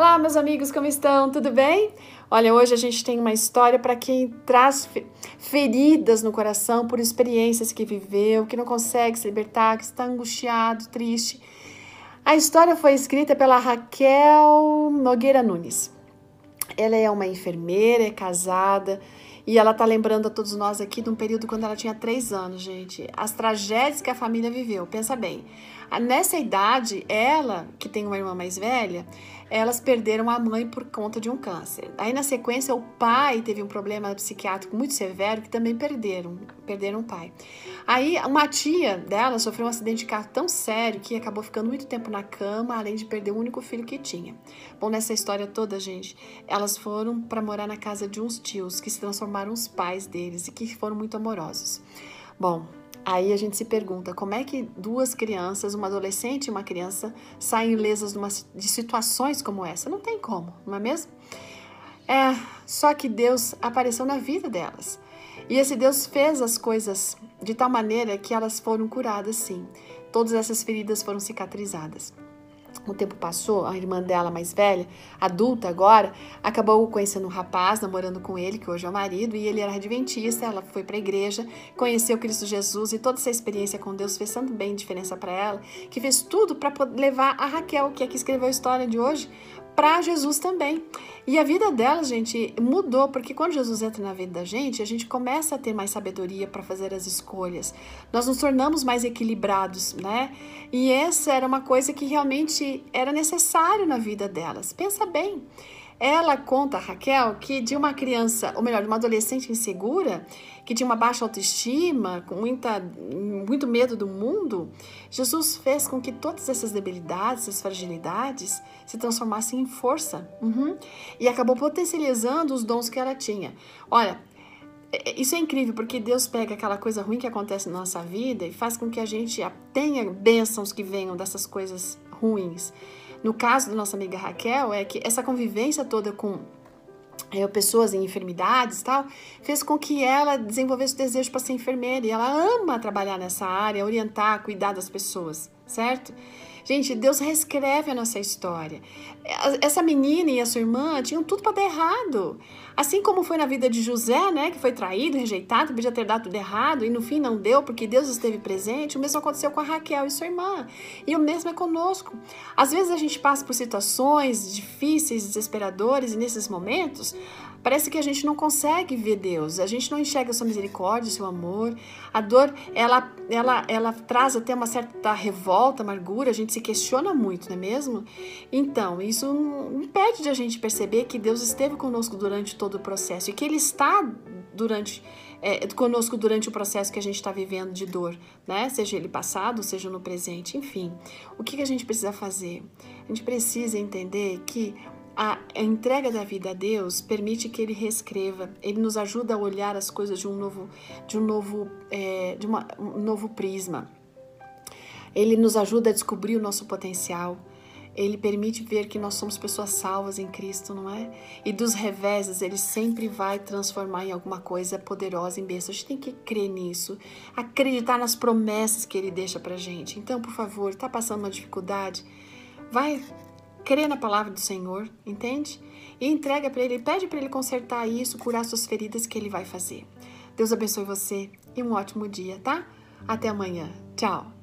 Olá, meus amigos, como estão? Tudo bem? Olha, hoje a gente tem uma história para quem traz feridas no coração por experiências que viveu, que não consegue se libertar, que está angustiado, triste. A história foi escrita pela Raquel Nogueira Nunes. Ela é uma enfermeira, é casada, e ela tá lembrando a todos nós aqui de um período quando ela tinha três anos, gente. As tragédias que a família viveu. Pensa bem. Nessa idade, ela, que tem uma irmã mais velha, elas perderam a mãe por conta de um câncer. Aí, na sequência, o pai teve um problema psiquiátrico muito severo que também perderam, perderam o pai. Aí, uma tia dela sofreu um acidente de carro tão sério que acabou ficando muito tempo na cama, além de perder o único filho que tinha. Bom, nessa história toda, gente, elas foram para morar na casa de uns tios que se transformaram os pais deles e que foram muito amorosos. Bom, Aí a gente se pergunta como é que duas crianças, uma adolescente e uma criança, saem ilesas de situações como essa? Não tem como, não é mesmo? É, só que Deus apareceu na vida delas. E esse Deus fez as coisas de tal maneira que elas foram curadas, sim. Todas essas feridas foram cicatrizadas o tempo passou, a irmã dela mais velha, adulta agora, acabou conhecendo um rapaz, namorando com ele, que hoje é o marido, e ele era adventista, ela foi para a igreja, conheceu Cristo Jesus e toda essa experiência com Deus fez tanto bem diferença para ela, que fez tudo para levar a Raquel, que é que escreveu a história de hoje, para Jesus também. E a vida dela, gente, mudou, porque quando Jesus entra na vida da gente, a gente começa a ter mais sabedoria para fazer as escolhas. Nós nos tornamos mais equilibrados, né? E essa era uma coisa que realmente era necessário na vida delas. Pensa bem. Ela conta, Raquel, que de uma criança, ou melhor, de uma adolescente insegura, que tinha uma baixa autoestima, com muita, muito medo do mundo, Jesus fez com que todas essas debilidades, essas fragilidades, se transformassem em força. Uhum. E acabou potencializando os dons que ela tinha. Olha, é, é, isso é incrível, porque Deus pega aquela coisa ruim que acontece na nossa vida e faz com que a gente tenha bênçãos que venham dessas coisas ruins. No caso da nossa amiga Raquel, é que essa convivência toda com é, pessoas em enfermidades tal, fez com que ela desenvolvesse o desejo para ser enfermeira. E ela ama trabalhar nessa área, orientar, cuidar das pessoas, certo? Gente, Deus reescreve a nossa história. Essa menina e a sua irmã tinham tudo para dar errado. Assim como foi na vida de José, né, que foi traído, rejeitado, podia ter dado tudo errado e no fim não deu porque Deus esteve presente, o mesmo aconteceu com a Raquel e sua irmã. E o mesmo é conosco. Às vezes a gente passa por situações difíceis, desesperadoras e nesses momentos Parece que a gente não consegue ver Deus, a gente não enxerga sua misericórdia, seu amor. A dor, ela, ela, ela traz até uma certa revolta, amargura, a gente se questiona muito, não é mesmo? Então, isso impede de a gente perceber que Deus esteve conosco durante todo o processo e que Ele está durante é, conosco durante o processo que a gente está vivendo de dor, né? Seja ele passado, seja no presente, enfim. O que, que a gente precisa fazer? A gente precisa entender que a entrega da vida a Deus permite que Ele reescreva, Ele nos ajuda a olhar as coisas de um novo, de um novo, é, de uma, um novo prisma. Ele nos ajuda a descobrir o nosso potencial. Ele permite ver que nós somos pessoas salvas em Cristo, não é? E dos reveses, ele sempre vai transformar em alguma coisa poderosa, em bênção. A gente tem que crer nisso, acreditar nas promessas que ele deixa pra gente. Então, por favor, tá passando uma dificuldade? Vai crê na palavra do Senhor, entende? E entrega para Ele, pede para Ele consertar isso, curar suas feridas que Ele vai fazer. Deus abençoe você e um ótimo dia, tá? Até amanhã. Tchau.